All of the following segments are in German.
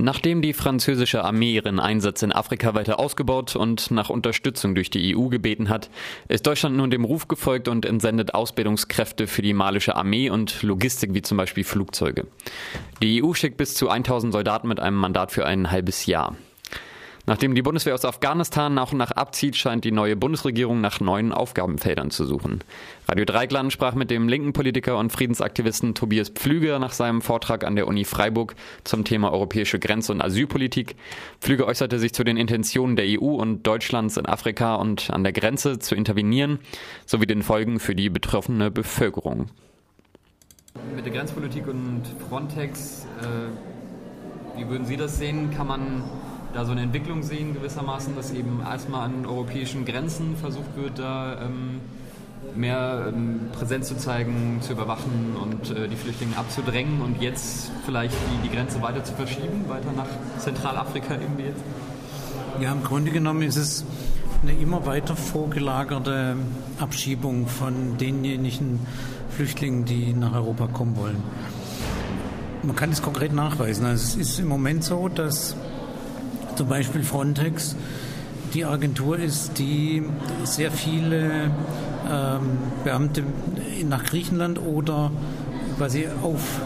Nachdem die französische Armee ihren Einsatz in Afrika weiter ausgebaut und nach Unterstützung durch die EU gebeten hat, ist Deutschland nun dem Ruf gefolgt und entsendet Ausbildungskräfte für die malische Armee und Logistik wie zum Beispiel Flugzeuge. Die EU schickt bis zu 1000 Soldaten mit einem Mandat für ein halbes Jahr. Nachdem die Bundeswehr aus Afghanistan nach und nach abzieht, scheint die neue Bundesregierung nach neuen Aufgabenfeldern zu suchen. Radio Dreigland sprach mit dem linken Politiker und Friedensaktivisten Tobias Pflüger nach seinem Vortrag an der Uni Freiburg zum Thema europäische Grenze- und Asylpolitik. Pflüger äußerte sich zu den Intentionen der EU und Deutschlands in Afrika und an der Grenze zu intervenieren, sowie den Folgen für die betroffene Bevölkerung. Mit der Grenzpolitik und Frontex, äh, wie würden Sie das sehen? Kann man da so eine Entwicklung sehen gewissermaßen, dass eben erstmal an europäischen Grenzen versucht wird, da ähm, mehr ähm, Präsenz zu zeigen, zu überwachen und äh, die Flüchtlinge abzudrängen und jetzt vielleicht die, die Grenze weiter zu verschieben, weiter nach Zentralafrika irgendwie jetzt? Ja, im Grunde genommen ist es eine immer weiter vorgelagerte Abschiebung von denjenigen Flüchtlingen, die nach Europa kommen wollen. Man kann es konkret nachweisen. Also es ist im Moment so, dass zum Beispiel Frontex die Agentur ist, die sehr viele ähm, Beamte nach Griechenland oder quasi auf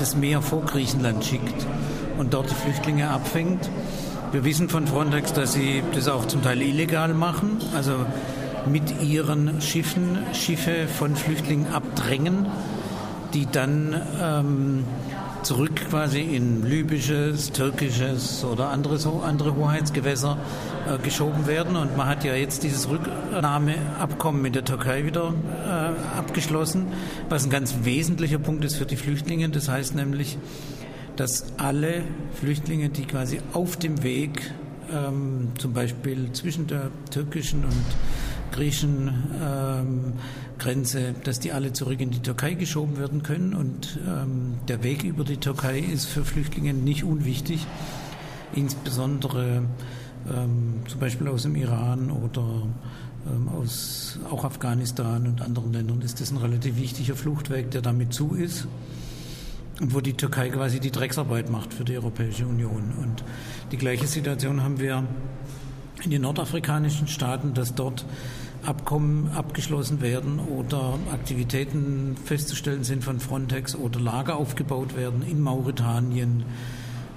das Meer vor Griechenland schickt und dort die Flüchtlinge abfängt. Wir wissen von Frontex, dass sie das auch zum Teil illegal machen, also mit ihren Schiffen Schiffe von Flüchtlingen abdrängen, die dann ähm, zurück quasi in libysches, türkisches oder andere, so andere Hoheitsgewässer äh, geschoben werden. Und man hat ja jetzt dieses Rücknahmeabkommen mit der Türkei wieder äh, abgeschlossen, was ein ganz wesentlicher Punkt ist für die Flüchtlinge. Das heißt nämlich, dass alle Flüchtlinge, die quasi auf dem Weg ähm, zum Beispiel zwischen der türkischen und griechischen ähm, Grenze, dass die alle zurück in die Türkei geschoben werden können. Und ähm, der Weg über die Türkei ist für Flüchtlinge nicht unwichtig, insbesondere ähm, zum Beispiel aus dem Iran oder ähm, aus auch Afghanistan und anderen Ländern ist das ein relativ wichtiger Fluchtweg, der damit zu ist und wo die Türkei quasi die Drecksarbeit macht für die Europäische Union. Und die gleiche Situation haben wir in den nordafrikanischen Staaten, dass dort Abkommen abgeschlossen werden oder Aktivitäten festzustellen sind von Frontex oder Lager aufgebaut werden in Mauretanien,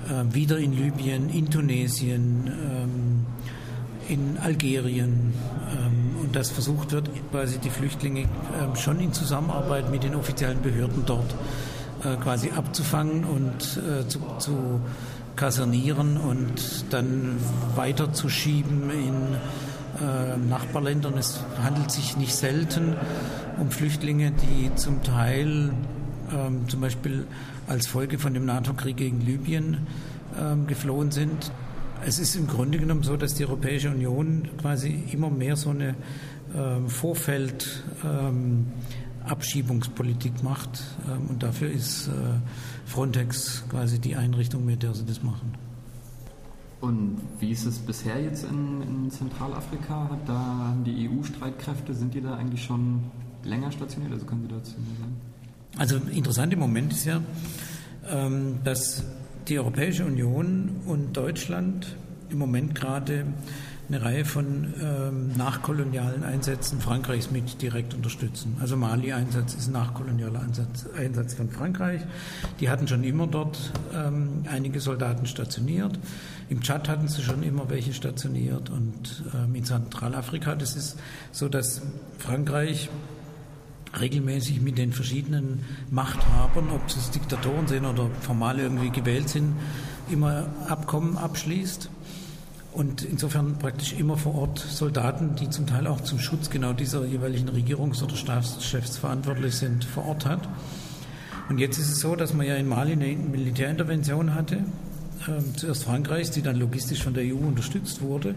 äh, wieder in Libyen, in Tunesien, ähm, in Algerien ähm, und dass versucht wird, quasi die Flüchtlinge äh, schon in Zusammenarbeit mit den offiziellen Behörden dort äh, quasi abzufangen und äh, zu, zu kasernieren und dann weiterzuschieben in äh, Nachbarländern. Es handelt sich nicht selten um Flüchtlinge, die zum Teil ähm, zum Beispiel als Folge von dem NATO-Krieg gegen Libyen ähm, geflohen sind. Es ist im Grunde genommen so, dass die Europäische Union quasi immer mehr so eine ähm, Vorfeld ähm, Abschiebungspolitik macht. Ähm, und dafür ist äh, Frontex quasi die Einrichtung, mit der sie das machen. Und wie ist es bisher jetzt in, in Zentralafrika? Hat da die EU-Streitkräfte, sind die da eigentlich schon länger stationiert? Also können Sie dazu sagen? Also interessant im Moment ist ja, ähm, dass die Europäische Union und Deutschland im Moment gerade eine Reihe von ähm, nachkolonialen Einsätzen Frankreichs mit direkt unterstützen. Also Mali-Einsatz ist ein nachkolonialer Einsatz, Einsatz, von Frankreich. Die hatten schon immer dort ähm, einige Soldaten stationiert. Im Tschad hatten sie schon immer welche stationiert und ähm, in Zentralafrika. Das ist so, dass Frankreich regelmäßig mit den verschiedenen Machthabern, ob es Diktatoren sind oder formal irgendwie gewählt sind, immer Abkommen abschließt und insofern praktisch immer vor Ort Soldaten, die zum Teil auch zum Schutz genau dieser jeweiligen Regierungs- oder Staatschefs verantwortlich sind, vor Ort hat. Und jetzt ist es so, dass man ja in Mali eine Militärintervention hatte, äh, zuerst Frankreichs, die dann logistisch von der EU unterstützt wurde.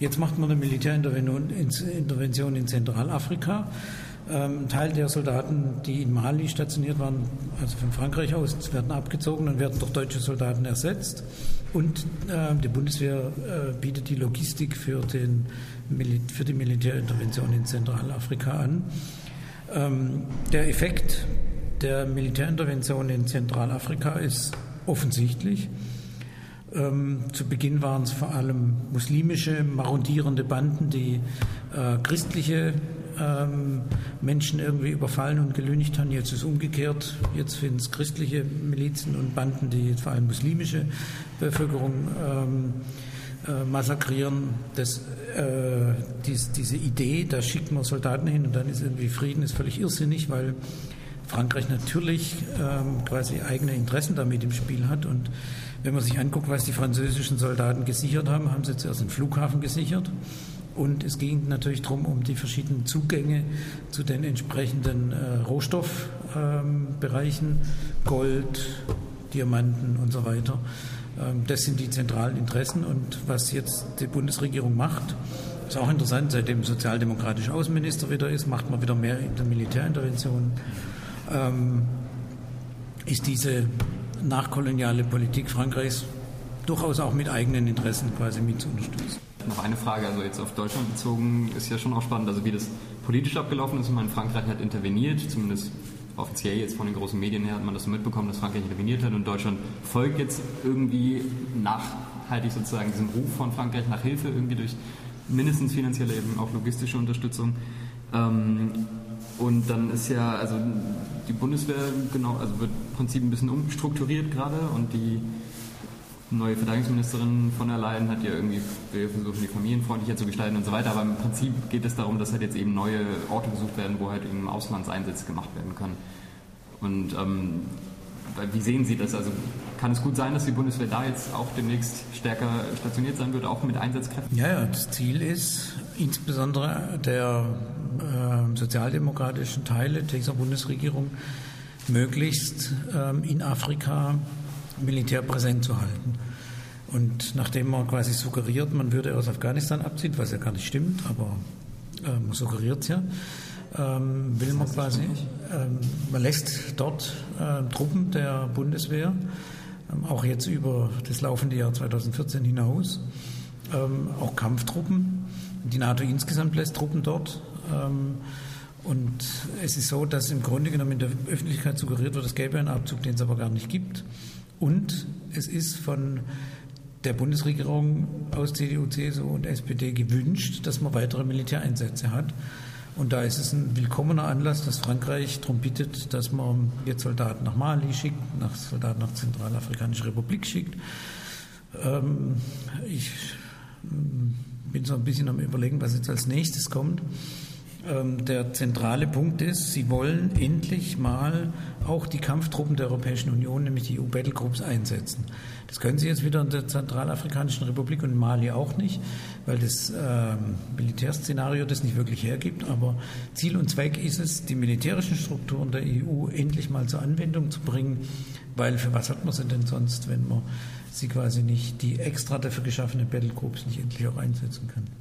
Jetzt macht man eine Militärintervention in Zentralafrika. Ähm, ein Teil der Soldaten, die in Mali stationiert waren, also von Frankreich aus, werden abgezogen und werden durch deutsche Soldaten ersetzt. Und äh, die Bundeswehr äh, bietet die Logistik für, den, für die Militärintervention in Zentralafrika an. Ähm, der Effekt der Militärintervention in Zentralafrika ist offensichtlich. Ähm, zu Beginn waren es vor allem muslimische, marodierende Banden, die äh, christliche ähm, Menschen irgendwie überfallen und gelünigt haben. Jetzt ist umgekehrt. Jetzt finden es christliche Milizen und Banden, die vor allem muslimische Bevölkerung ähm, äh, massakrieren. Das, äh, dies, diese Idee, da schickt man Soldaten hin und dann ist irgendwie Frieden, ist völlig irrsinnig, weil Frankreich natürlich ähm, quasi eigene Interessen damit im Spiel hat. Und wenn man sich anguckt, was die französischen Soldaten gesichert haben, haben sie zuerst den Flughafen gesichert. Und es ging natürlich darum, um die verschiedenen Zugänge zu den entsprechenden äh, Rohstoffbereichen, ähm, Gold, Diamanten und so weiter. Ähm, das sind die zentralen Interessen. Und was jetzt die Bundesregierung macht, ist auch interessant, seitdem sozialdemokratischer Außenminister wieder ist, macht man wieder mehr in der Militärintervention. Ähm, ist diese nachkoloniale Politik Frankreichs durchaus auch mit eigenen Interessen quasi mit zu unterstützen. Noch eine Frage, also jetzt auf Deutschland bezogen, ist ja schon auch spannend, also wie das politisch abgelaufen ist. Ich meine, Frankreich hat interveniert, zumindest offiziell jetzt von den großen Medien her hat man das so mitbekommen, dass Frankreich interveniert hat und Deutschland folgt jetzt irgendwie nachhaltig sozusagen diesem Ruf von Frankreich nach Hilfe, irgendwie durch mindestens finanzielle, eben auch logistische Unterstützung. Ähm, und dann ist ja, also die Bundeswehr genau, also wird im Prinzip ein bisschen umstrukturiert gerade und die neue Verteidigungsministerin von der Leyen hat ja irgendwie versucht, die familienfreundlicher zu gestalten und so weiter. Aber im Prinzip geht es darum, dass halt jetzt eben neue Orte gesucht werden, wo halt eben Auslandseinsätze gemacht werden können. Und ähm, wie sehen Sie das? Also kann es gut sein, dass die Bundeswehr da jetzt auch demnächst stärker stationiert sein wird, auch mit Einsatzkräften? Ja, ja das Ziel ist insbesondere der äh, sozialdemokratischen Teile dieser Bundesregierung, möglichst ähm, in Afrika Militär präsent zu halten. Und nachdem man quasi suggeriert, man würde aus Afghanistan abziehen, was ja gar nicht stimmt, aber äh, man suggeriert es ja, ähm, will man quasi, ähm, man lässt dort äh, Truppen der Bundeswehr, ähm, auch jetzt über das laufende Jahr 2014 hinaus, ähm, auch Kampftruppen. Die NATO insgesamt lässt Truppen dort. Ähm, und es ist so, dass im Grunde genommen in der Öffentlichkeit suggeriert wird, es gäbe einen Abzug, den es aber gar nicht gibt. Und es ist von der Bundesregierung aus CDU, CSU und SPD gewünscht, dass man weitere Militäreinsätze hat. Und da ist es ein willkommener Anlass, dass Frankreich darum bittet, dass man jetzt Soldaten nach Mali schickt, nach Soldaten nach Zentralafrikanische Republik schickt. Ähm, ich bin so ein bisschen am Überlegen, was jetzt als nächstes kommt. Ähm, der zentrale Punkt ist, sie wollen endlich mal auch die Kampftruppen der Europäischen Union, nämlich die EU-Battlegroups, einsetzen. Das können sie jetzt wieder in der Zentralafrikanischen Republik und Mali auch nicht, weil das äh, Militärszenario das nicht wirklich hergibt. Aber Ziel und Zweck ist es, die militärischen Strukturen der EU endlich mal zur Anwendung zu bringen, weil für was hat man sie denn sonst, wenn man sie quasi nicht, die extra dafür geschaffenen Battlegroups nicht endlich auch einsetzen kann?